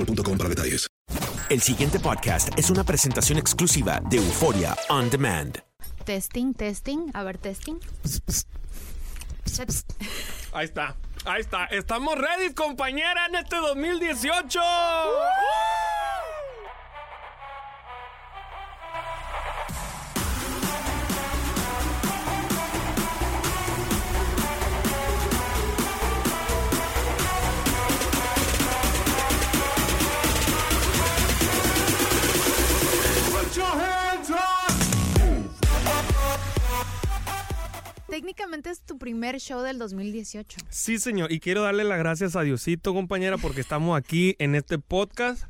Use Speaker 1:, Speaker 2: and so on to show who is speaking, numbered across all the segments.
Speaker 1: boostmobile.com para detalles.
Speaker 2: El siguiente podcast es una presentación exclusiva de Euforia On Demand.
Speaker 3: Testing, testing. A ver, testing.
Speaker 4: Ahí está, ahí está. Estamos ready, compañera, en este 2018.
Speaker 3: Técnicamente es tu primer show del 2018.
Speaker 4: Sí, señor. Y quiero darle las gracias a Diosito, compañera, porque estamos aquí en este podcast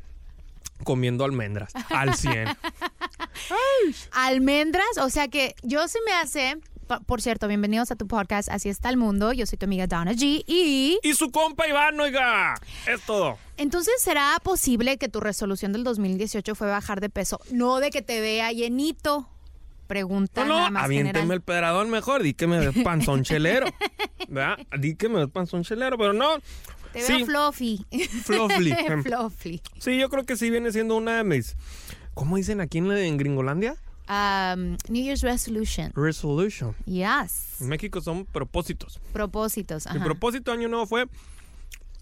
Speaker 4: comiendo almendras al 100.
Speaker 3: Almendras, o sea que yo se me hace. Por cierto, bienvenidos a tu podcast Así está el mundo. Yo soy tu amiga Donna G. Y
Speaker 4: Y su compa Iván, oiga. Es todo.
Speaker 3: entonces, ¿será posible que tu resolución del 2018 fue bajar de peso? No de que te vea llenito. Pregunta
Speaker 4: No, no,
Speaker 3: más
Speaker 4: aviénteme
Speaker 3: general.
Speaker 4: el pedradón mejor. Di que me ves panzón chelero. ¿Verdad? Di que me ves panzón chelero, pero no.
Speaker 3: Te
Speaker 4: sí,
Speaker 3: veo fluffy.
Speaker 4: Fluffy.
Speaker 3: fluffy.
Speaker 4: sí, yo creo que sí viene siendo una de mis. ¿Cómo dicen aquí en, en Gringolandia?
Speaker 3: Um, New Year's resolution.
Speaker 4: Resolution.
Speaker 3: Yes.
Speaker 4: En México son propósitos.
Speaker 3: Propósitos.
Speaker 4: Mi propósito año nuevo fue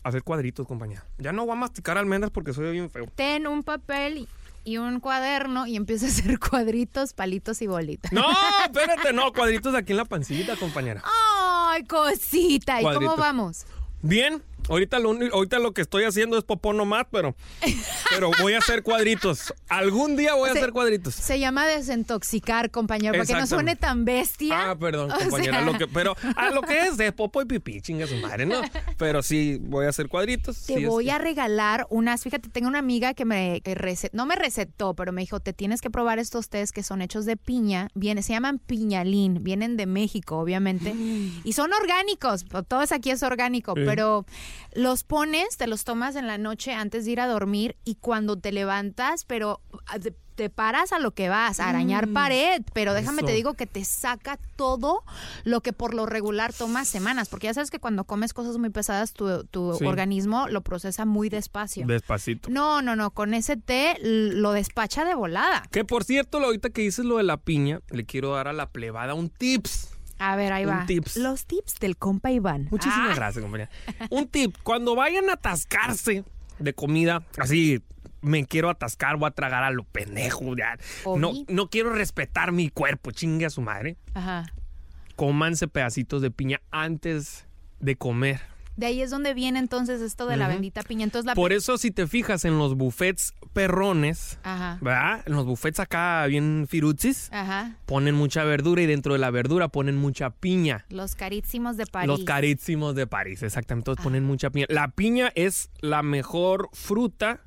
Speaker 4: hacer cuadritos, compañía. Ya no voy a masticar almendras porque soy bien feo.
Speaker 3: Ten un papel y un cuaderno y empieza a hacer cuadritos, palitos y bolitas.
Speaker 4: No, espérate, no, cuadritos aquí en la pancita, compañera.
Speaker 3: Ay, cosita. ¿Y cómo vamos?
Speaker 4: Bien, ahorita lo, ahorita lo que estoy haciendo es popó nomás, pero, pero voy a hacer cuadritos. Algún día voy a hacer cuadritos.
Speaker 3: Se llama desintoxicar, compañero, para que no suene tan bestia.
Speaker 4: Ah, perdón,
Speaker 3: O
Speaker 4: compañera.
Speaker 3: sea-
Speaker 4: Lo que, pero a lo que es de popo y pipí, chinga su madre, ¿no? Pero sí, voy a hacer cuadritos.
Speaker 3: Te
Speaker 4: sí,
Speaker 3: voy a regalar unas, fíjate, tengo una amiga que me que recet- no me recetó, pero me dijo, te tienes que probar estos tés que son hechos de piña, viene, se llaman piñalín, vienen de México, obviamente, y son orgánicos, todo es aquí es orgánico,
Speaker 4: Sí.
Speaker 3: pero los pones, te los tomas en la noche antes de ir a dormir y cuando te levantas, pero ah, te, te paras a lo que vas, a arañar pared, pero déjame te digo que te saca todo lo que por lo regular toma semanas, porque ya sabes que cuando comes cosas muy pesadas, tu, tu
Speaker 4: Sí.
Speaker 3: organismo lo procesa muy despacio.
Speaker 4: Despacito.
Speaker 3: No, no, no, con ese té lo despacha de volada.
Speaker 4: Que por cierto, ahorita que dices lo de la piña, le quiero dar a la plebada un tips.
Speaker 3: A ver, ahí
Speaker 4: Un
Speaker 3: va.
Speaker 4: tips.
Speaker 3: Los tips del compa Iván.
Speaker 4: Muchísimas
Speaker 3: Ah,
Speaker 4: gracias, compañera. Un tip, cuando vayan a atascarse de comida, así me quiero atascar, voy a tragar a lo pendejo, ya. No, no quiero respetar mi cuerpo, chingue a su madre.
Speaker 3: Ajá.
Speaker 4: Cómanse pedacitos de piña antes de comer.
Speaker 3: De ahí es donde viene entonces esto de la bendita piña. Entonces la
Speaker 4: Por eso, si te fijas en los buffets perrones,
Speaker 3: Ajá.
Speaker 4: ¿verdad? En los buffets acá bien firuchis,
Speaker 3: Ajá.
Speaker 4: ponen mucha verdura y dentro de la verdura ponen mucha piña.
Speaker 3: Los carísimos de París.
Speaker 4: Los carísimos de París, exactamente. Entonces ponen mucha piña. La piña es la mejor fruta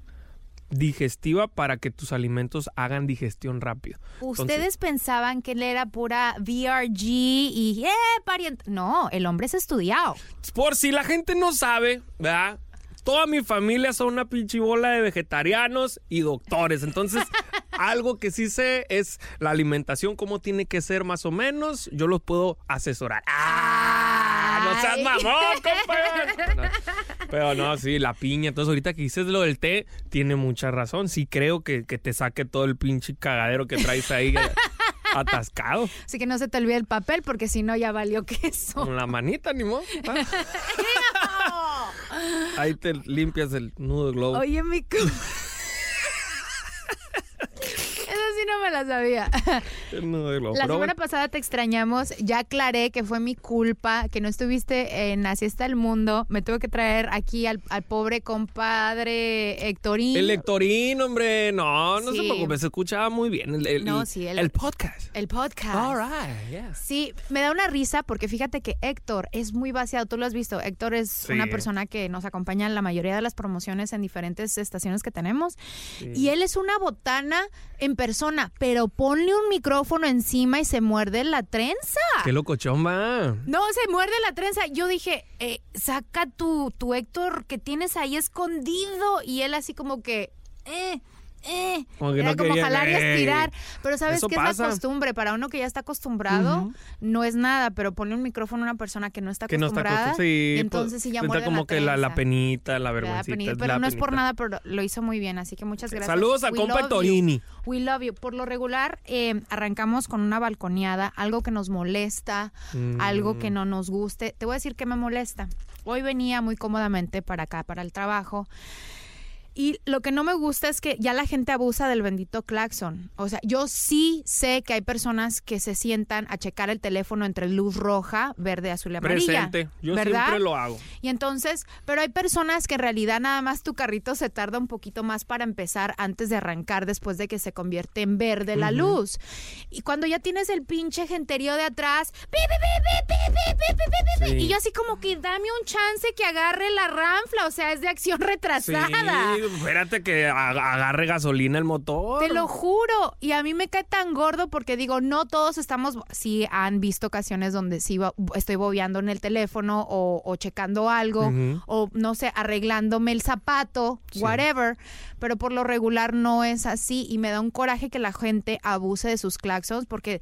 Speaker 4: digestiva para que tus alimentos hagan digestión rápido.
Speaker 3: Ustedes
Speaker 4: Entonces,
Speaker 3: pensaban que él era pura VRG y ¡eh, pariente! No, el hombre es estudiado.
Speaker 4: por si la gente no sabe, ¿verdad? Toda mi familia son una pinche bola de vegetarianos y doctores. Entonces, algo que sí sé es la alimentación, cómo tiene que ser más o menos. Yo los puedo asesorar. ¡Ah! ¡No seas mamón, compadre! No. Pero no, sí, la piña. Entonces, ahorita que dices lo del té, tiene mucha razón. Sí creo que, que te saque todo el pinche cagadero que traes ahí eh, atascado.
Speaker 3: Así que no se te olvide el papel porque si no ya valió queso.
Speaker 4: Con la manita, ni modo. Ah. Ahí te limpias el nudo globo.
Speaker 3: Oye, mi... cu- Eso sí no me la sabía. La semana pasada te extrañamos, ya aclaré que fue mi culpa, que no estuviste en Así está el mundo. Me tuve que traer aquí al, al pobre compadre Héctorín.
Speaker 4: el lectorín, hombre. No, no se
Speaker 3: Sí.
Speaker 4: preocupe. Se escuchaba muy bien. El, el-
Speaker 3: No, sí, el-
Speaker 4: el podcast.
Speaker 3: El podcast.
Speaker 4: All right, yeah.
Speaker 3: Sí, me da una risa porque fíjate que Héctor es muy vaciado, tú lo has visto. Héctor es
Speaker 4: Sí.
Speaker 3: una persona que nos acompaña en la mayoría de las promociones en diferentes estaciones que tenemos. Y él es una botana en persona, pero ponle un micrófono encima y se muerde la trenza.
Speaker 4: Qué locochón va.
Speaker 3: No, se muerde la trenza. Yo dije, eh, saca tu, tu Héctor que tienes ahí escondido. Y él así como que, eh, eh.
Speaker 4: Como que
Speaker 3: Era
Speaker 4: no
Speaker 3: como
Speaker 4: quería,
Speaker 3: jalar y estirar. Pero sabes que es la costumbre. Para uno que ya está acostumbrado, no es nada. Pero ponle un micrófono a una persona que no está
Speaker 4: Que no está
Speaker 3: acostumbrada.
Speaker 4: acostumbrada. Sí,
Speaker 3: y entonces
Speaker 4: pues,
Speaker 3: sí ya muerde
Speaker 4: como
Speaker 3: la
Speaker 4: que la, la penita, la es
Speaker 3: pero
Speaker 4: la
Speaker 3: no es por nada, pero lo hizo muy bien, así que muchas gracias.
Speaker 4: Saludos al compa Torini.
Speaker 3: We love you. Por lo regular, eh, arrancamos con una balconeada, algo que nos molesta,
Speaker 4: Mm.
Speaker 3: algo que no nos guste. Te voy a decir que me molesta. Hoy venía muy cómodamente para acá, para el trabajo. Y lo que no me gusta es que ya la gente abusa del bendito claxon. O sea, yo sí sé que hay personas que se sientan a checar el teléfono entre luz roja, verde, azul y amarilla.
Speaker 4: Presente. Yo
Speaker 3: ¿verdad?
Speaker 4: siempre lo hago.
Speaker 3: Y entonces, pero hay personas que en realidad nada más tu carrito se tarda un poquito más para empezar antes de arrancar después de que se convierte en verde la luz. Y cuando ya tienes el pinche genterío de atrás,
Speaker 4: sí.
Speaker 3: y yo así como que dame un chance que agarre la ranfla, o sea, es de acción retrasada.
Speaker 4: Sí espérate que agarre gasolina el motor.
Speaker 3: Te lo juro. Y a mí me cae tan gordo porque digo, no todos estamos, sí han visto ocasiones donde sí estoy bobeando en el teléfono o, o checando algo o no sé, arreglándome el zapato, whatever. Pero por lo regular no es así y me da un coraje que la gente abuse de sus claxons porque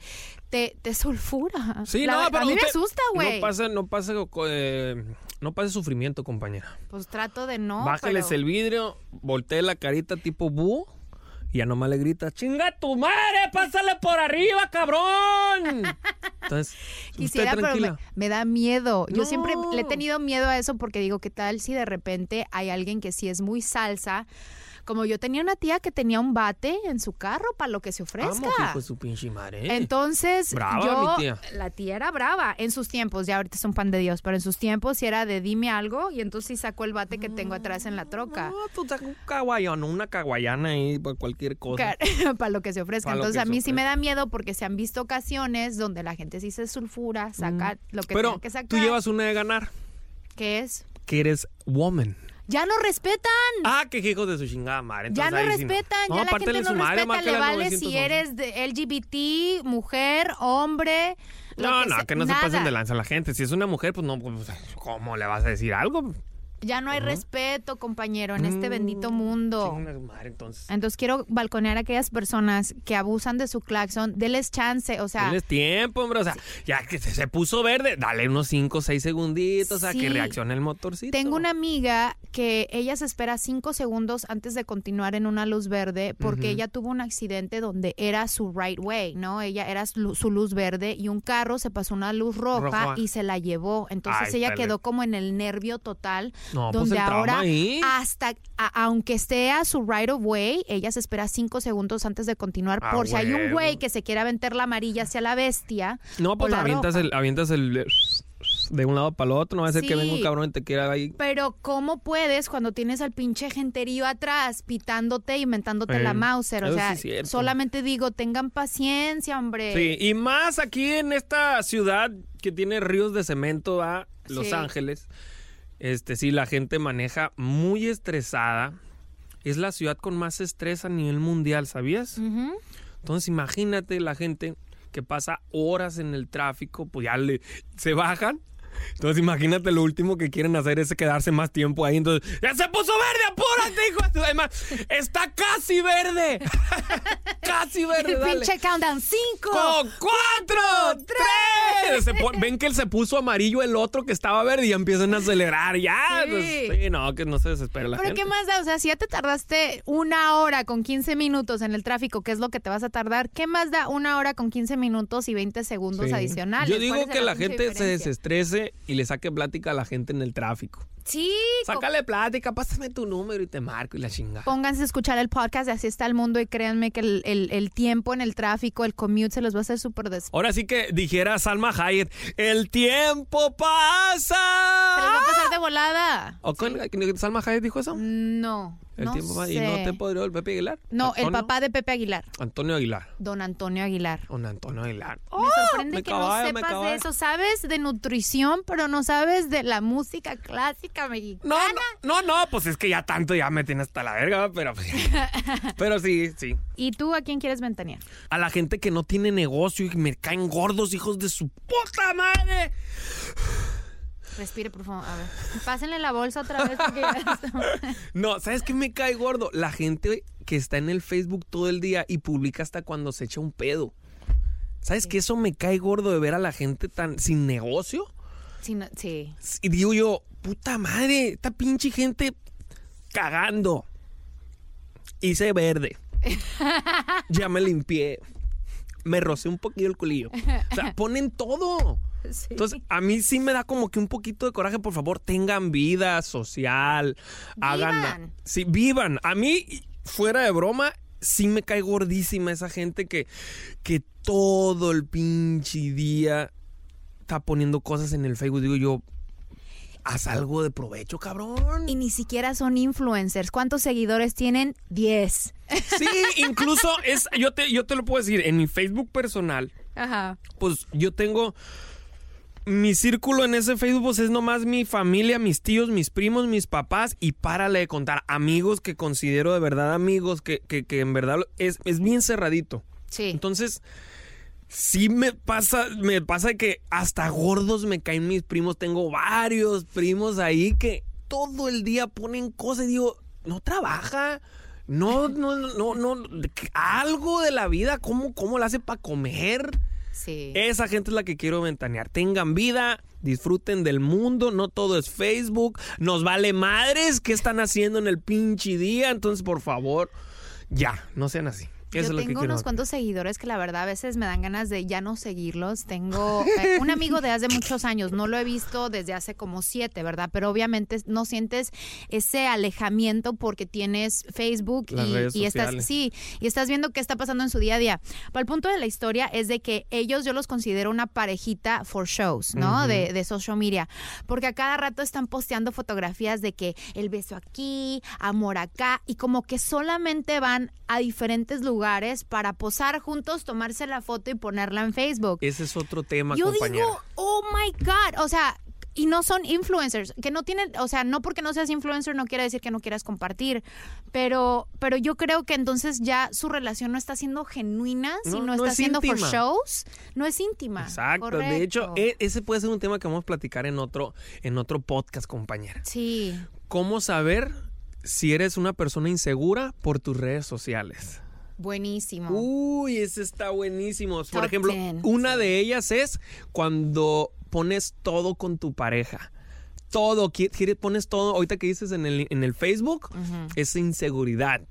Speaker 3: te, te sulfura.
Speaker 4: Sí,
Speaker 3: La-
Speaker 4: no, pero
Speaker 3: a mí me asusta, güey.
Speaker 4: No pase, no pase, eh, no pase sufrimiento, compañera.
Speaker 3: Pues trato de no.
Speaker 4: Bájales
Speaker 3: pero-
Speaker 4: el vidrio, voltee la carita tipo búho y ya nomás le grita, ¡chinga tu madre! ¡Pásale por arriba, cabrón! Entonces,
Speaker 3: Quisiera,
Speaker 4: usted
Speaker 3: pero me,
Speaker 4: tranquila.
Speaker 3: me da miedo. Yo siempre le he tenido miedo a eso porque digo, ¿qué tal si de repente hay alguien que sí es muy salsa? Como yo tenía una tía que tenía un bate en su carro para lo que se ofrezca.
Speaker 4: Vamos, hijo de su pinche madre.
Speaker 3: Entonces,
Speaker 4: Brava,
Speaker 3: yo,
Speaker 4: mi tía.
Speaker 3: la tía era brava en sus tiempos, ya ahorita es un pan de Dios, pero en sus tiempos sí era de dime algo y entonces sí sacó el bate que tengo atrás en la troca.
Speaker 4: No, tú sacas un caguayano, una caguayana ahí por cualquier cosa.
Speaker 3: para lo que se ofrezca. Entonces a mí sí me da miedo porque se han visto ocasiones donde la gente sí se sulfura, saca lo que
Speaker 4: Mm. Pero
Speaker 3: que sacar.
Speaker 4: tú llevas una de ganar,
Speaker 3: ¿Qué es?
Speaker 4: que eres woman.
Speaker 3: Ya no respetan.
Speaker 4: Ah, qué hijos de su chingada madre.
Speaker 3: Ya no
Speaker 4: ahí sí
Speaker 3: respetan,
Speaker 4: No,
Speaker 3: ya la gente no
Speaker 4: madre,
Speaker 3: respeta, le vale si
Speaker 4: 911.
Speaker 3: eres de LGBT, mujer, hombre.
Speaker 4: No,
Speaker 3: que
Speaker 4: no, que no se pasen de lanza la gente. Si es una mujer, pues no, pues, ¿cómo le vas a decir algo?
Speaker 3: Ya no hay respeto, compañero, en este
Speaker 4: Mm,
Speaker 3: bendito mundo.
Speaker 4: Su madre, entonces.
Speaker 3: Entonces quiero balconear a aquellas personas que abusan de su claxon, denles chance, o sea,
Speaker 4: Denles tiempo, hombre. O sea, ya que se, se puso verde, dale unos 5 o 6 segunditos a
Speaker 3: Sí.
Speaker 4: que reaccione el motorcito.
Speaker 3: tengo una amiga que ella se espera cinco segundos antes de continuar en una luz verde porque ella tuvo un accidente donde era su right way, ¿no? Ella era su, su luz verde y un carro se pasó una luz roja, y se la llevó. Entonces
Speaker 4: Ay,
Speaker 3: ella quedó como en el nervio total,
Speaker 4: No, pues
Speaker 3: donde ahora
Speaker 4: ahí.
Speaker 3: hasta a- aunque esté a su right of way, ella se espera cinco segundos antes de continuar
Speaker 4: Ah,
Speaker 3: por si hay un güey que se quiera aventar la amarilla hacia la bestia.
Speaker 4: No, pues
Speaker 3: la
Speaker 4: avientas
Speaker 3: roja.
Speaker 4: el, avientas el. de un lado para el otro. No va a ser que venga un cabrón y te quiera ahí.
Speaker 3: Pero ¿cómo puedes cuando tienes al pinche genterío atrás pitándote y mentándote
Speaker 4: Eh,
Speaker 3: la Mauser? O
Speaker 4: sí
Speaker 3: sea, solamente digo, tengan paciencia, hombre.
Speaker 4: Sí, y más aquí en esta ciudad que tiene ríos de cemento a Los
Speaker 3: Sí.
Speaker 4: Ángeles. Este sí, la gente maneja muy estresada. Es la ciudad con más estrés a nivel mundial, ¿sabías? Entonces imagínate la gente que pasa horas en el tráfico, pues ya le, se bajan. Entonces imagínate lo último que quieren hacer es quedarse más tiempo ahí. Entonces, ya se puso verde, apúrate, hijo Además, está casi verde. casi verde,
Speaker 3: El
Speaker 4: dale.
Speaker 3: pinche countdown. Cinco.
Speaker 4: ¡Con cuatro! ¡Tres! Ven que él se puso amarillo el otro que estaba verde y empiezan a acelerar. Ya.
Speaker 3: Sí.
Speaker 4: pues, sí, no, que no se desespere la
Speaker 3: Pero
Speaker 4: gente.
Speaker 3: ¿qué más da? O sea, si ya te tardaste una hora con 15 minutos en el tráfico, que es lo que te vas a tardar, ¿qué más da una hora con 15 minutos y 20 segundos
Speaker 4: Sí.
Speaker 3: adicionales?
Speaker 4: Yo
Speaker 3: ¿Cuál
Speaker 4: digo que la gente se desestrese y le saque plática a la gente en el tráfico.
Speaker 3: Sí.
Speaker 4: Sácale plática, pásame tu número y te marco y la chingada.
Speaker 3: Pónganse a escuchar el podcast de Así está el mundo y créanme que el, el- el tiempo en el tráfico, el commute se los va a hacer súper des...
Speaker 4: Ahora sí que dijera Salma Hayek, el tiempo pasa.
Speaker 3: Se les va a pasar de volada.
Speaker 4: ¿O con- Salma Hayek dijo eso?
Speaker 3: No.
Speaker 4: El
Speaker 3: no
Speaker 4: tiempo pasa. ¿Y no te podrió el Pepe Aguilar?
Speaker 3: No, el papá de Pepe Aguilar,
Speaker 4: Antonio Aguilar.
Speaker 3: don Antonio Aguilar.
Speaker 4: Don Antonio Aguilar.
Speaker 3: Me sorprende
Speaker 4: me
Speaker 3: que
Speaker 4: caballo,
Speaker 3: no sepas de eso. Sabes de nutrición, pero no sabes de la música clásica mexicana.
Speaker 4: No, no, no, pues es que ya tanto ya me tiene hasta la verga, pero pero sí, sí.
Speaker 3: ¿Y tú a quién quieres ventanear?
Speaker 4: A la gente que no tiene negocio y que me caen gordos, hijos de su puta madre.
Speaker 3: Respire, por favor. A ver. Pásenle la bolsa otra vez porque ya estamos-
Speaker 4: No, ¿sabes qué me cae gordo? La gente que está en el Facebook todo el día y publica hasta cuando se echa un pedo. ¿Sabes qué? Eso me cae gordo de ver a la gente tan sin negocio.
Speaker 3: Sí, no- sí.
Speaker 4: Y digo yo, puta madre, esta pinche gente cagando. Hice verde. ya me limpié. Me rocé un poquillo el culillo. O sea, ponen todo.
Speaker 3: Sí.
Speaker 4: Entonces, a mí sí me da como que un poquito de coraje. Por favor, tengan vida social. Hagan.
Speaker 3: Vivan.
Speaker 4: Sí, vivan. A mí, fuera de broma, sí me cae gordísima esa gente que, que todo el pinche día está poniendo cosas en el Facebook. Digo yo, haz algo de provecho, cabrón.
Speaker 3: Y ni siquiera son influencers. ¿Cuántos seguidores tienen? 10.
Speaker 4: Sí, incluso es, yo te, yo te lo puedo decir, en mi Facebook personal,
Speaker 3: Ajá.
Speaker 4: pues yo tengo mi círculo en ese Facebook pues, es nomás mi familia, mis tíos, mis primos, mis papás y párale de contar amigos que considero de verdad amigos, que, que, que en verdad es, es bien cerradito.
Speaker 3: Sí.
Speaker 4: Entonces, sí me pasa, me pasa que hasta gordos me caen mis primos. Tengo varios primos ahí que todo el día ponen cosas y digo, no trabaja. No, no, no, no, algo de la vida, ¿cómo, cómo la hace para comer?
Speaker 3: Sí.
Speaker 4: Esa gente es la que quiero ventanear. Tengan vida, disfruten del mundo, no todo es Facebook. Nos vale madres qué están haciendo en el pinche día. Entonces, por favor, ya, no sean así. Eso
Speaker 3: Yo tengo unos cuantos seguidores que la verdad a veces me dan ganas de ya no seguirlos. Tengo eh, un amigo de hace muchos años, no lo he visto desde hace como siete, ¿verdad? Pero obviamente no sientes ese alejamiento porque tienes Facebook
Speaker 4: Las
Speaker 3: y,
Speaker 4: redes
Speaker 3: y estás, sí, y estás viendo qué está pasando en su día a día. Pero el punto de la historia es de que ellos yo los considero una parejita for shows, ¿no? De, de social media. Porque a cada rato están posteando fotografías de que el beso aquí, amor acá, y como que solamente van a diferentes lugares para posar juntos, tomarse la foto y ponerla en Facebook.
Speaker 4: Ese es otro tema,
Speaker 3: Yo
Speaker 4: compañera.
Speaker 3: digo, oh my God, o sea, y no son influencers, que no tienen, o sea, no porque no seas influencer no quiere decir que no quieras compartir, pero, pero yo creo que entonces ya su relación no está siendo genuina,
Speaker 4: No,
Speaker 3: sino
Speaker 4: no
Speaker 3: está
Speaker 4: es
Speaker 3: siendo for shows, no es íntima.
Speaker 4: Exacto. De hecho, e- ese puede ser un tema que vamos a platicar en otro, en otro podcast, compañera.
Speaker 3: Sí.
Speaker 4: ¿Cómo saber si eres una persona insegura por tus redes sociales?
Speaker 3: Buenísimo.
Speaker 4: Uy, ese está buenísimo. Por
Speaker 3: Top
Speaker 4: ejemplo,
Speaker 3: 10,
Speaker 4: una de ellas es cuando pones todo con tu pareja. Todo, pones todo, ahorita que dices en el, en el Facebook, es inseguridad.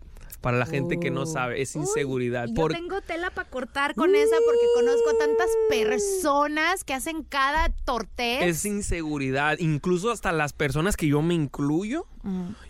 Speaker 4: Para la gente que no sabe, es inseguridad.
Speaker 3: Yo
Speaker 4: Por-
Speaker 3: tengo tela para cortar con esa porque conozco tantas personas que hacen cada tortez.
Speaker 4: es inseguridad. Incluso hasta las personas que yo me incluyo,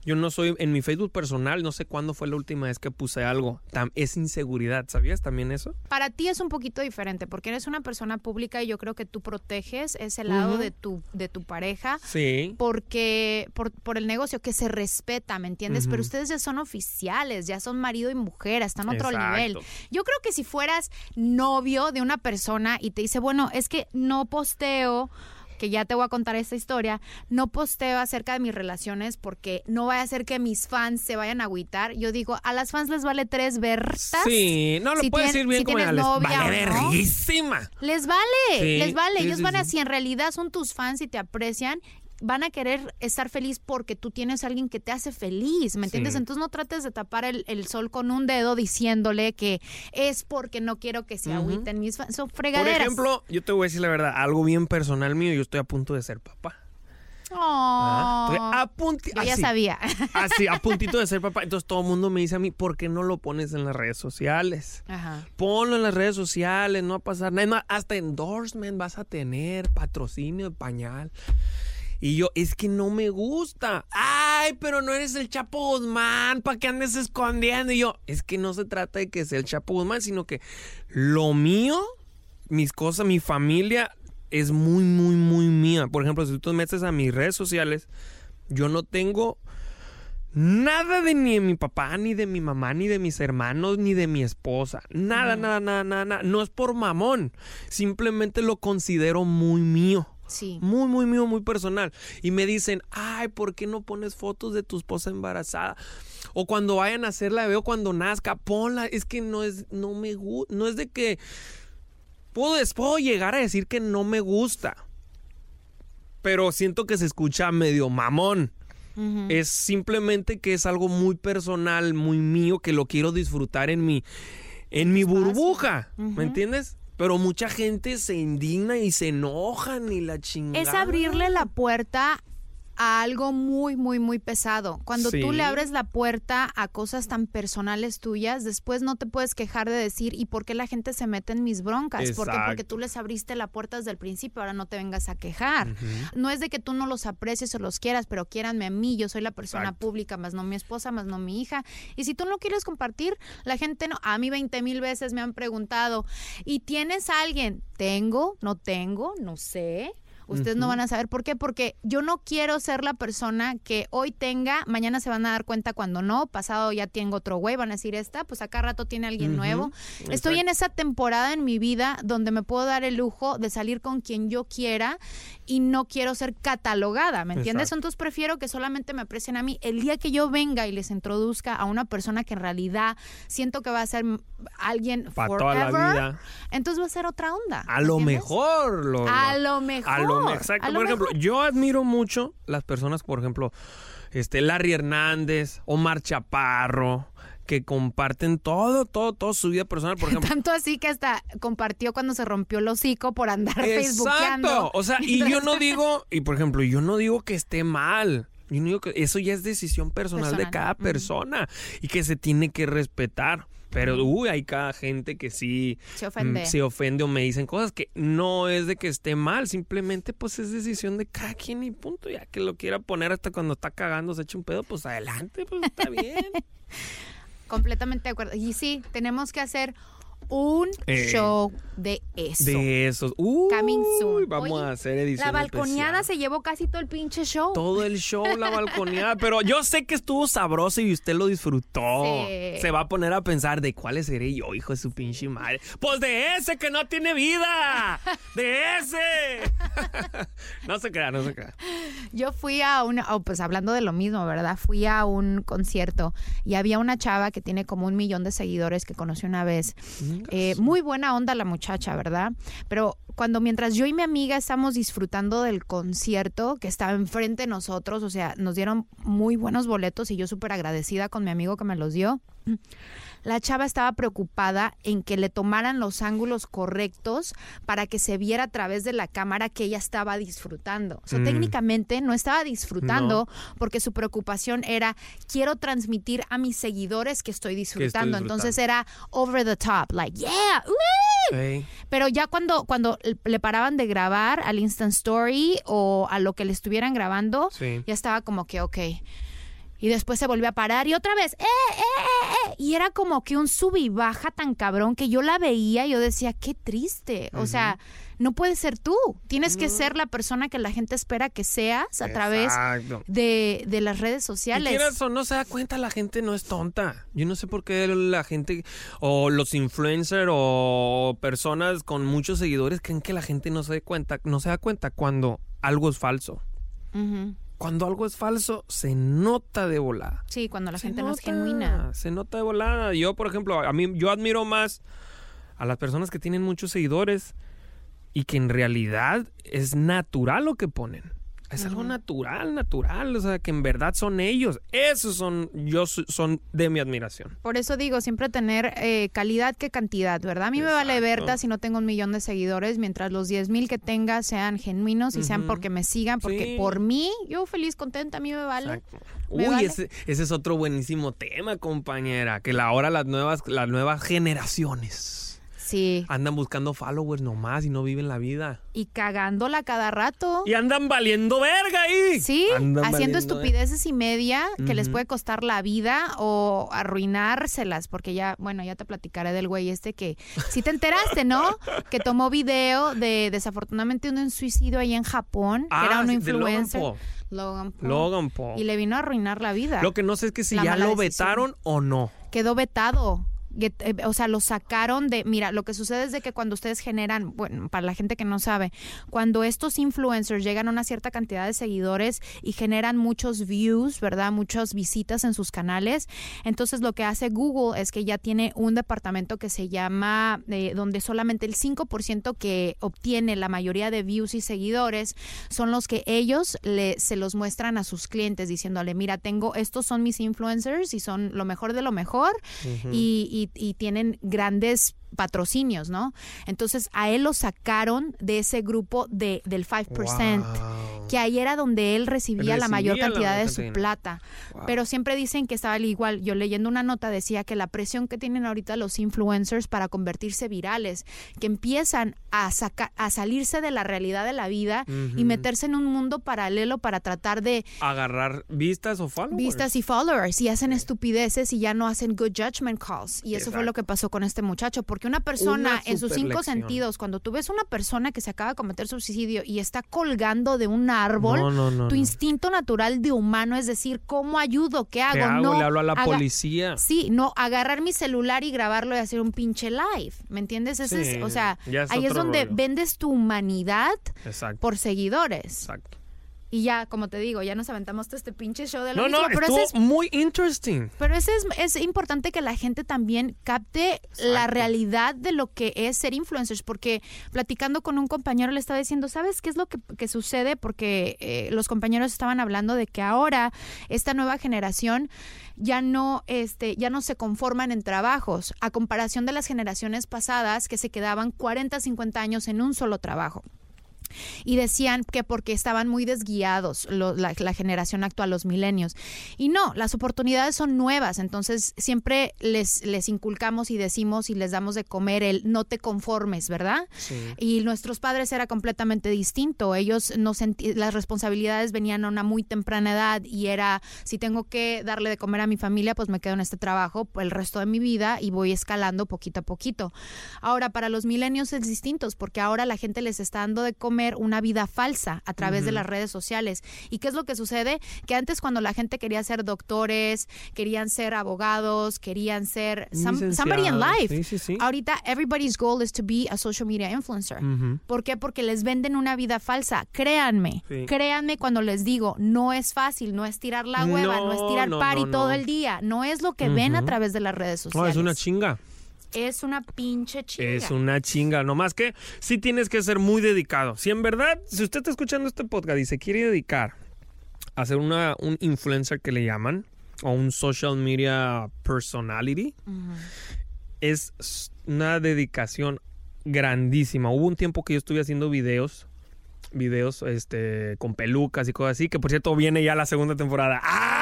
Speaker 4: Yo no soy, en mi Facebook personal, no sé cuándo fue la última vez que puse algo. Tam- es inseguridad, ¿sabías también eso?
Speaker 3: Para ti es un poquito diferente porque eres una persona pública y yo creo que tú proteges ese lado de tu de tu pareja
Speaker 4: Sí.
Speaker 3: porque por, por el negocio que se respeta, ¿me entiendes? Pero ustedes ya son oficiales, ya son marido y mujer, están a otro
Speaker 4: Exacto.
Speaker 3: nivel. Yo creo que si fueras novio de una persona y te dice, bueno, es que no posteo que ya te voy a contar esta historia, no posteo acerca de mis relaciones porque no vaya a ser que mis fans se vayan a agüitar. Yo digo, a las fans les vale tres bertas.
Speaker 4: Sí, no lo
Speaker 3: si
Speaker 4: puedes decir bien
Speaker 3: si
Speaker 4: como
Speaker 3: tienes novia
Speaker 4: vale
Speaker 3: no. Les vale,
Speaker 4: Sí,
Speaker 3: les vale.
Speaker 4: sí,
Speaker 3: Ellos
Speaker 4: sí,
Speaker 3: van a, si en realidad son tus fans y te aprecian, van a querer estar feliz porque tú tienes a alguien que te hace feliz, ¿me entiendes?
Speaker 4: Sí.
Speaker 3: Entonces no trates de tapar el, el sol con un dedo diciéndole que es porque no quiero que se agüiten mis fans. Son
Speaker 4: Por
Speaker 3: fregaderas.
Speaker 4: ejemplo, yo te voy a decir la verdad, algo bien personal mío, yo estoy a punto de ser papá.
Speaker 3: Oh,
Speaker 4: a punti-
Speaker 3: yo ya
Speaker 4: así,
Speaker 3: sabía.
Speaker 4: Así, a puntito de ser papá. Entonces todo el mundo me dice a mí, ¿por qué no lo pones en las redes sociales?
Speaker 3: Ajá.
Speaker 4: Ponlo en las redes sociales, no va a pasar nada. Hasta endorsement vas a tener, patrocinio de pañal. Y yo, es que no me gusta. Ay, pero no eres el Chapo Guzmán, ¿para qué andes escondiendo? Y yo, es que no se trata de que sea el Chapo Guzmán, sino que lo mío, mis cosas, mi familia, es muy, muy, muy mía. Por ejemplo, si tú te metes a mis redes sociales, yo no tengo nada de ni de mi papá, ni de mi mamá, ni de mis hermanos, ni de mi esposa. Nada, nada, nada, nada, nada. No es por mamón. Simplemente lo considero muy mío.
Speaker 3: Sí.
Speaker 4: Muy, muy mío, muy personal. Y me dicen, ay, ¿por qué no pones fotos de tu esposa embarazada? O cuando vayan a hacerla, veo cuando nazca, ponla. Es que no es, no me gusta, no es de que puedo, puedo llegar a decir que no me gusta. Pero siento que se escucha medio mamón. Es simplemente que es algo muy personal, muy mío, que lo quiero disfrutar en mi, en mi burbuja. ¿Me entiendes? Pero mucha gente se indigna y se enojan y la chingada.
Speaker 3: Es abrirle la puerta a algo muy, muy, muy pesado. Cuando tú le abres la puerta a cosas tan personales tuyas, después no te puedes quejar de decir, ¿y por qué la gente se mete en mis broncas? Porque
Speaker 4: Exacto.
Speaker 3: tú les abriste la puerta desde el principio, ahora no te vengas a quejar. No es de que tú no los aprecies o los quieras, pero quiéranme a mí, yo soy la persona
Speaker 4: Exacto.
Speaker 3: pública, más no mi esposa, más no mi hija. Y si tú no quieres compartir, la gente no. A mí 20 mil veces me han preguntado, ¿y tienes a alguien? ¿Tengo? ¿No tengo? No sé. Ustedes no van a saber por qué, porque yo no quiero ser la persona que hoy tenga, mañana se van a dar cuenta cuando no, pasado ya tengo otro güey, van a decir esta, pues acá rato tiene alguien nuevo. Estoy en esa temporada en mi vida donde me puedo dar el lujo de salir con quien yo quiera y no quiero ser catalogada, ¿me entiendes?
Speaker 4: Exacto.
Speaker 3: Entonces prefiero que solamente me aprecien a mí. El día que yo venga y les introduzca a una persona que en realidad siento que va a ser alguien
Speaker 4: Pa'
Speaker 3: forever,
Speaker 4: toda la vida.
Speaker 3: entonces va a ser otra onda.
Speaker 4: A
Speaker 3: ¿me
Speaker 4: lo
Speaker 3: entiendes?
Speaker 4: mejor. Lo,
Speaker 3: A lo mejor.
Speaker 4: A lo exacto. por ejemplo,
Speaker 3: mejor.
Speaker 4: yo admiro mucho las personas, por ejemplo, este Larry Hernández, Omar Chaparro, que comparten todo, todo, todo su vida personal. Por ejemplo,
Speaker 3: Tanto así que hasta compartió cuando se rompió el hocico por andar facebookeando.
Speaker 4: Exacto. O sea, y yo no digo, y por ejemplo, yo no digo que esté mal. Yo no digo que eso ya es decisión personal, de cada persona y que se tiene que respetar. Pero, uy, hay cada gente que sí
Speaker 3: Se ofende.
Speaker 4: mm, se ofende o me dicen cosas que no es de que esté mal, simplemente pues es decisión de cada quien y punto. Ya que lo quiera poner hasta cuando está cagando, se echa un pedo, pues adelante, pues está bien.
Speaker 3: Completamente de acuerdo. Y sí, tenemos que hacer un
Speaker 4: Eh,
Speaker 3: show de eso.
Speaker 4: De esos. Uy,
Speaker 3: Coming soon.
Speaker 4: Vamos
Speaker 3: Oye,
Speaker 4: a hacer edición
Speaker 3: La balconeada
Speaker 4: especial.
Speaker 3: se llevó casi todo el pinche show.
Speaker 4: todo el show, la balconeada. Pero yo sé que estuvo sabroso y usted lo disfrutó.
Speaker 3: Sí.
Speaker 4: Se va a poner a pensar de cuáles seré yo, hijo de su pinche madre. Pues de ese que no tiene vida. De ese. no se crea, no se crea.
Speaker 3: Yo fui a una, oh, pues hablando de lo mismo, ¿verdad? Fui a un concierto y había una chava que tiene como un millón de seguidores que conocí una vez. Eh, muy buena onda la muchacha, ¿verdad? Pero cuando mientras yo y mi amiga estamos disfrutando del concierto que estaba enfrente de nosotros, o sea, nos dieron muy buenos boletos y yo súper agradecida con mi amigo que me los dio. La chava estaba preocupada en que le tomaran los ángulos correctos para que se viera a través de la cámara que ella estaba disfrutando. O sea,
Speaker 4: Mm.
Speaker 3: técnicamente no estaba disfrutando porque su preocupación era quiero transmitir a mis seguidores que estoy disfrutando. Entonces era over the top, like, yeah. Pero ya cuando, cuando le paraban de grabar al Instant Story o a lo que le estuvieran grabando,
Speaker 4: Sí.
Speaker 3: ya estaba como que, ok, Y después se volvió a parar y otra vez, ¡eh, eh, eh, eh! Y era como que un sub y baja tan cabrón que yo la veía y yo decía, qué triste. O sea, no puedes ser tú. Tienes que ser la persona que la gente espera que seas a través de, de las redes
Speaker 4: Y
Speaker 3: sociales.
Speaker 4: o no se da cuenta, la gente no es tonta. Yo no sé por qué la gente o los influencers o personas con muchos seguidores creen que la gente no se da cuenta, no se da cuenta cuando algo es falso. Cuando algo es falso, se nota de volada.
Speaker 3: Sí, cuando la
Speaker 4: Se
Speaker 3: gente no es
Speaker 4: nota,
Speaker 3: genuina.
Speaker 4: Se nota de volada. Yo, por ejemplo, a mí yo admiro más a las personas que tienen muchos seguidores y que en realidad es natural lo que ponen. Es algo natural, natural, o sea, que en verdad son ellos. Esos son, yo son de mi admiración.
Speaker 3: Por eso digo, siempre tener eh, calidad que cantidad, ¿verdad? A mí me vale. Berta si no tengo un millón de seguidores, mientras los 10 mil que tenga sean genuinos y sean porque me sigan, porque
Speaker 4: Sí.
Speaker 3: por mí, yo feliz, contenta, a mí me vale. Me
Speaker 4: Uy,
Speaker 3: vale.
Speaker 4: ese, ese es otro buenísimo tema, compañera. Que la, ahora las nuevas, las nuevas generaciones
Speaker 3: Sí.
Speaker 4: andan buscando followers nomás y no viven la vida.
Speaker 3: Y cagándola cada rato.
Speaker 4: Y andan valiendo verga ahí.
Speaker 3: Sí,
Speaker 4: Andan
Speaker 3: haciendo estupideces y media que les puede costar la vida o arruinárselas, porque ya, bueno, ya te platicaré del güey este que, si te enteraste, ¿no? Que tomó video de desafortunadamente un suicidio ahí en Japón, que
Speaker 4: Ah,
Speaker 3: era un influencer. Logan Paul.
Speaker 4: Logan Paul.
Speaker 3: Y le vino a arruinar la vida.
Speaker 4: Lo que no sé es que si
Speaker 3: La
Speaker 4: ya lo
Speaker 3: decisión.
Speaker 4: vetaron o no.
Speaker 3: Quedó vetado. Eh, O sea, lo sacaron de... Mira, lo que sucede es de que cuando ustedes generan, bueno, para la gente que no sabe, cuando estos influencers llegan a una cierta cantidad de seguidores y generan muchos views, ¿verdad? Muchas visitas en sus canales, entonces lo que hace Google es que ya tiene un departamento que se llama, eh, donde solamente el 5% que obtiene la mayoría de views y seguidores son los que ellos le, se los muestran a sus clientes diciéndole, mira, tengo, estos son mis influencers y son lo mejor de lo mejor y, y- y tienen grandes patrocinios, ¿no? Entonces a él lo sacaron de ese grupo de, del 5%,
Speaker 4: Wow.
Speaker 3: que ahí era donde él recibía, la mayor
Speaker 4: la
Speaker 3: cantidad de su plata.
Speaker 4: Wow.
Speaker 3: Pero siempre dicen que estaba al igual. Yo leyendo una nota decía que la presión que tienen ahorita los influencers para convertirse virales, que empiezan a sacar, a salirse de la realidad de la vida y meterse en un mundo paralelo para tratar de
Speaker 4: Agarrar vistas o followers.
Speaker 3: vistas y followers y hacen estupideces y ya no hacen good judgment calls. Y eso fue lo que pasó con este muchacho, porque una persona
Speaker 4: Una
Speaker 3: en sus cinco sentidos, cuando tú ves una persona que se acaba de cometer suicidio y está colgando de un árbol,
Speaker 4: No, no, no,
Speaker 3: tu instinto natural de humano es decir, ¿cómo ayudo? ¿Qué hago?
Speaker 4: ¿Qué hago?
Speaker 3: No
Speaker 4: Le hablo a la policía.
Speaker 3: Sí, no agarrar mi celular y grabarlo y hacer un pinche live, ¿me entiendes? Ese
Speaker 4: Sí,
Speaker 3: es, o sea,
Speaker 4: es
Speaker 3: ahí es donde
Speaker 4: rollo.
Speaker 3: vendes tu humanidad
Speaker 4: Exacto.
Speaker 3: por seguidores.
Speaker 4: Exacto.
Speaker 3: Y ya, como te digo, ya nos aventamos todo este pinche show de lo
Speaker 4: No,
Speaker 3: mismo,
Speaker 4: no,
Speaker 3: pero
Speaker 4: estuvo
Speaker 3: es
Speaker 4: muy interesting.
Speaker 3: pero es, es importante que la gente también capte la realidad de lo que es ser influencers, porque platicando con un compañero le estaba diciendo, ¿sabes qué es lo que, que sucede? Porque eh, los compañeros estaban hablando de que ahora esta nueva generación ya no, este, ya no se conforman en trabajos, a comparación de las generaciones pasadas que se quedaban 40, 50 años en un solo trabajo. Y decían que porque estaban muy desguiados lo- la, la generación actual, los milenios. Y no, las oportunidades son nuevas, entonces siempre les, les inculcamos y decimos y les damos de comer el no te conformes, ¿verdad? Y nuestros padres era completamente distinto. Ellos no las responsabilidades venían a una muy temprana edad y era si tengo que darle de comer a mi familia, pues me quedo en este trabajo el resto de mi vida y voy escalando poquito a poquito. Ahora, para los milenios es distinto porque ahora la gente les está dando de comer una vida falsa a través de las redes sociales. ¿Y qué es lo que sucede? Que antes cuando la gente quería ser doctores, querían ser abogados, querían ser some- somebody in life.
Speaker 4: Sí, sí, sí.
Speaker 3: Ahorita everybody's goal is to be a social media influencer.
Speaker 4: Ujú.
Speaker 3: ¿Por qué? Porque les venden una vida falsa. Créanme, créanme cuando les digo, no es fácil, no es tirar la hueva, no, es tirar
Speaker 4: no,
Speaker 3: party
Speaker 4: no,
Speaker 3: todo el día, no es lo que ven a través de las redes
Speaker 4: No,
Speaker 3: sociales.
Speaker 4: es una chinga.
Speaker 3: Es una pinche chinga.
Speaker 4: Es una chinga. Nomás que sí tienes que ser muy dedicado. Si en verdad, si usted está escuchando este podcast y se quiere dedicar a ser una, un influencer que le llaman, o un social media personality, es una dedicación grandísima. Hubo un tiempo que yo estuve haciendo videos, videos este, con pelucas y cosas así, que por cierto viene ya la segunda temporada. Ah,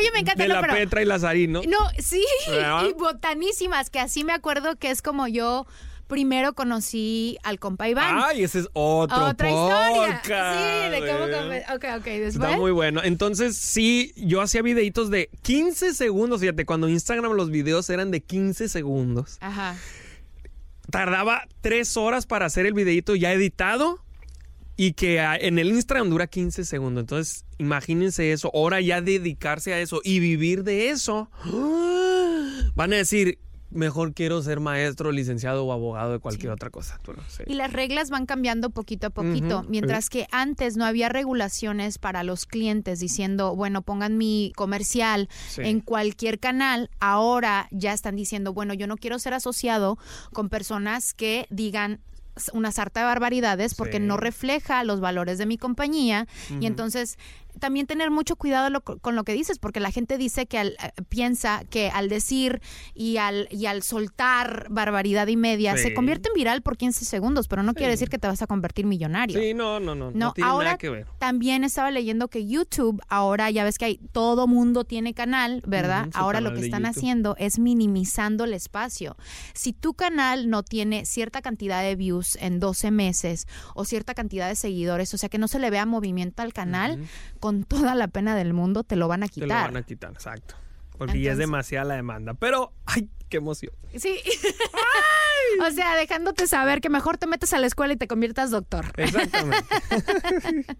Speaker 3: Oye, me encanta
Speaker 4: De
Speaker 3: no,
Speaker 4: la
Speaker 3: pero-
Speaker 4: Petra y Lazarín, ¿no?
Speaker 3: No, sí,
Speaker 4: ¿Verdad?
Speaker 3: y botanísimas, que así me acuerdo que es como yo primero conocí al compa Iván.
Speaker 4: Ay, ese es otro
Speaker 3: Otra historia. Sí, de cómo Ok, ok, después.
Speaker 4: Está muy bueno. Entonces, sí, yo hacía videitos de 15 segundos. Fíjate, cuando Instagram los videos eran de 15 segundos.
Speaker 3: Ajá.
Speaker 4: Tardaba tres horas para hacer el videito ya editado y que en el Instagram dura 15 segundos. Entonces, imagínense eso. Ahora ya dedicarse a eso y vivir de eso. Van a decir, mejor quiero ser maestro, licenciado o abogado de cualquier otra cosa.
Speaker 3: Y las reglas van cambiando poquito a poquito, mientras que antes no había regulaciones para los clientes diciendo, bueno, pongan mi comercial
Speaker 4: Sí.
Speaker 3: en cualquier canal, ahora ya están diciendo, bueno, yo no quiero ser asociado con personas que digan una sarta de barbaridades porque
Speaker 4: Sí.
Speaker 3: no refleja los valores de mi compañía y entonces también tener mucho cuidado lo- con lo que dices porque la gente dice que al, eh, piensa que al decir y al y al soltar barbaridad y media
Speaker 4: Sí.
Speaker 3: se convierte en viral por 15 segundos pero no quiere decir que te vas a convertir millonario
Speaker 4: Sí, no, no, no. No,
Speaker 3: no,
Speaker 4: tiene
Speaker 3: ahora
Speaker 4: nada que ver.
Speaker 3: también estaba leyendo que YouTube, ahora ya ves que hay todo mundo tiene canal, ¿verdad? Ahora lo que están
Speaker 4: YouTube.
Speaker 3: haciendo es minimizando el espacio. Si tu canal no tiene cierta cantidad de views en 12 meses o cierta cantidad de seguidores, o sea que no se le vea movimiento al canal, con toda la pena del mundo te lo van a
Speaker 4: Te lo
Speaker 3: quitar.
Speaker 4: van a quitar, exacto. Porque ya es demasiada la demanda. Pero, ay, qué emoción.
Speaker 3: Sí. o sea, dejándote saber que mejor te metes a la escuela y te conviertas doctor.
Speaker 4: Exactamente.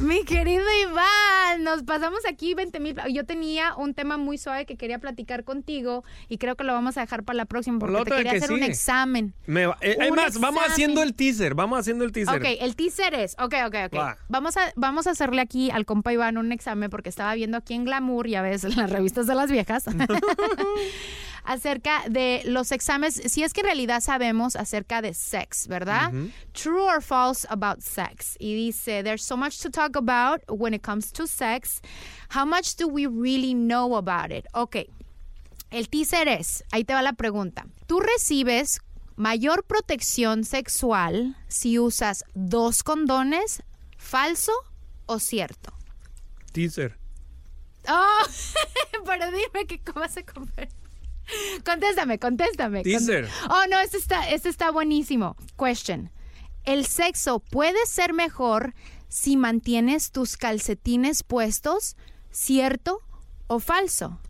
Speaker 3: Mi querido Iván, nos pasamos aquí 20 mil. Yo tenía un tema muy suave que quería platicar contigo y creo que lo vamos a dejar para la próxima
Speaker 4: Por
Speaker 3: porque te quería
Speaker 4: que
Speaker 3: hacer un examen.
Speaker 4: Me va- eh, hay
Speaker 3: Un
Speaker 4: más, vamos haciendo el teaser. Vamos haciendo el teaser.
Speaker 3: Ok, el teaser es, ok, ok, ok.
Speaker 4: Va.
Speaker 3: Vamos a, vamos a hacerle aquí al compa Iván un examen porque estaba viendo aquí en Glamour, ya ves, en las revistas de las viejas, acerca de los exámenes, si es que en realidad sabemos acerca de sex, ¿verdad? True or false about sex. Y dice, there's so much to talk about when it comes to sex. How much do we really know about it? Ok. El teaser es, ahí te va la pregunta. ¿Tú recibes mayor protección sexual si usas dos condones, falso o cierto?
Speaker 4: Teaser.
Speaker 3: Oh, pero dime que cómo se convierte. Contéstame, contéstame.
Speaker 4: Teaser.
Speaker 3: Oh, no, este está, este está buenísimo. Question. ¿El sexo puede ser mejor si mantienes tus calcetines puestos, cierto o falso?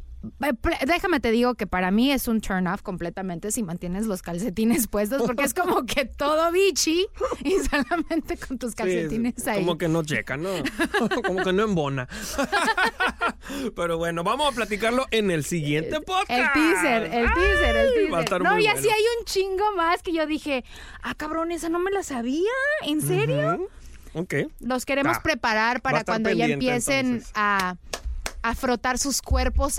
Speaker 3: Eh, Déjame te digo que para mí es un turn off completamente si mantienes los calcetines puestos porque es como que todo bichi y solamente con tus calcetines
Speaker 4: Sí,
Speaker 3: ahí.
Speaker 4: Como que no checa, ¿no? como que no embona. Pero bueno, vamos a platicarlo en el siguiente podcast.
Speaker 3: El teaser, el teaser, el teaser.
Speaker 4: va a estar
Speaker 3: no,
Speaker 4: muy
Speaker 3: y así
Speaker 4: bueno.
Speaker 3: hay un chingo más que yo dije, ah, cabrón, esa no me la sabía. ¿En serio?
Speaker 4: Ujú. Ok.
Speaker 3: Los queremos
Speaker 4: Ah,
Speaker 3: preparar para cuando ya empiecen
Speaker 4: entonces.
Speaker 3: a, a frotar sus cuerpos,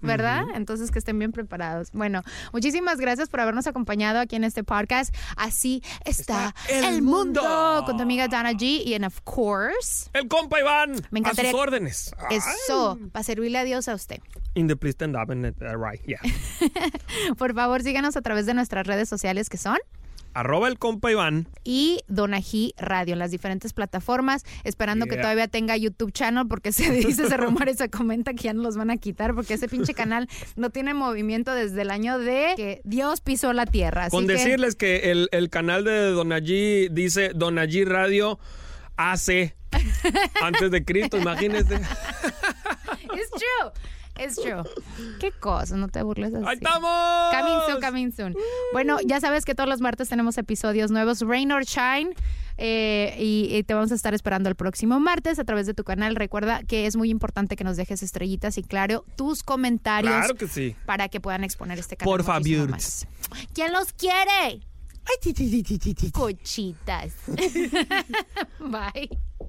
Speaker 3: ¿verdad? Entonces que estén bien preparados. Bueno, muchísimas gracias por habernos acompañado aquí en este podcast. Así está,
Speaker 4: el
Speaker 3: el, mundo.
Speaker 4: mundo.
Speaker 3: con tu amiga Dana G. Y en Of Course,
Speaker 4: El compa Iván.
Speaker 3: Me encantaría-
Speaker 4: A sus órdenes.
Speaker 3: eso, para servirle a Dios a usted.
Speaker 4: In the please stand up and uh, right, yeah.
Speaker 3: Por favor, síganos a través de nuestras redes sociales que son
Speaker 4: Arroba el compa Iván.
Speaker 3: y Donají Radio en las diferentes plataformas, esperando que todavía tenga YouTube channel porque se dice, se rumora y se comenta que ya no los van a quitar porque ese pinche canal no tiene movimiento desde el año de que Dios pisó la tierra. Así
Speaker 4: Con
Speaker 3: que-
Speaker 4: decirles que el, el canal de Don Allí dice Don Allí Radio AC. Antes de Cristo, imagínense.
Speaker 3: It's true. It's true. Qué cosa, no te burles así.
Speaker 4: ¡Ahí estamos!
Speaker 3: Coming soon, coming soon. Bueno, ya sabes que todos los martes tenemos episodios nuevos, Rain or Shine. eh, y, y te vamos a estar esperando el próximo martes a través de tu canal. Recuerda que es muy importante que nos dejes estrellitas y, claro, tus comentarios
Speaker 4: Claro que sí.
Speaker 3: para que puedan exponer este canal.
Speaker 4: Por favor.
Speaker 3: ¿Quién los quiere? Cochitas. Bye.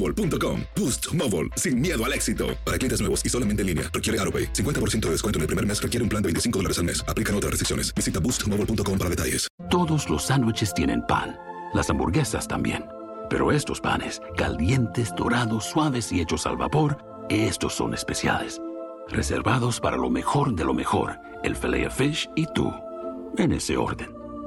Speaker 1: boostmobile.com. Boost Mobile, sin miedo al éxito. Para clientes nuevos y solamente en línea, requiere AroPay. 50% de descuento en el primer mes requiere un plan de 25 dólares al mes. Aplican otras restricciones. Visita boostmobile.com para detalles.
Speaker 5: Todos los sándwiches tienen pan, las hamburguesas también. Pero estos panes, calientes, dorados, suaves y hechos al vapor, estos son especiales. Reservados para lo mejor de lo mejor, el filet fish y tú, en ese orden.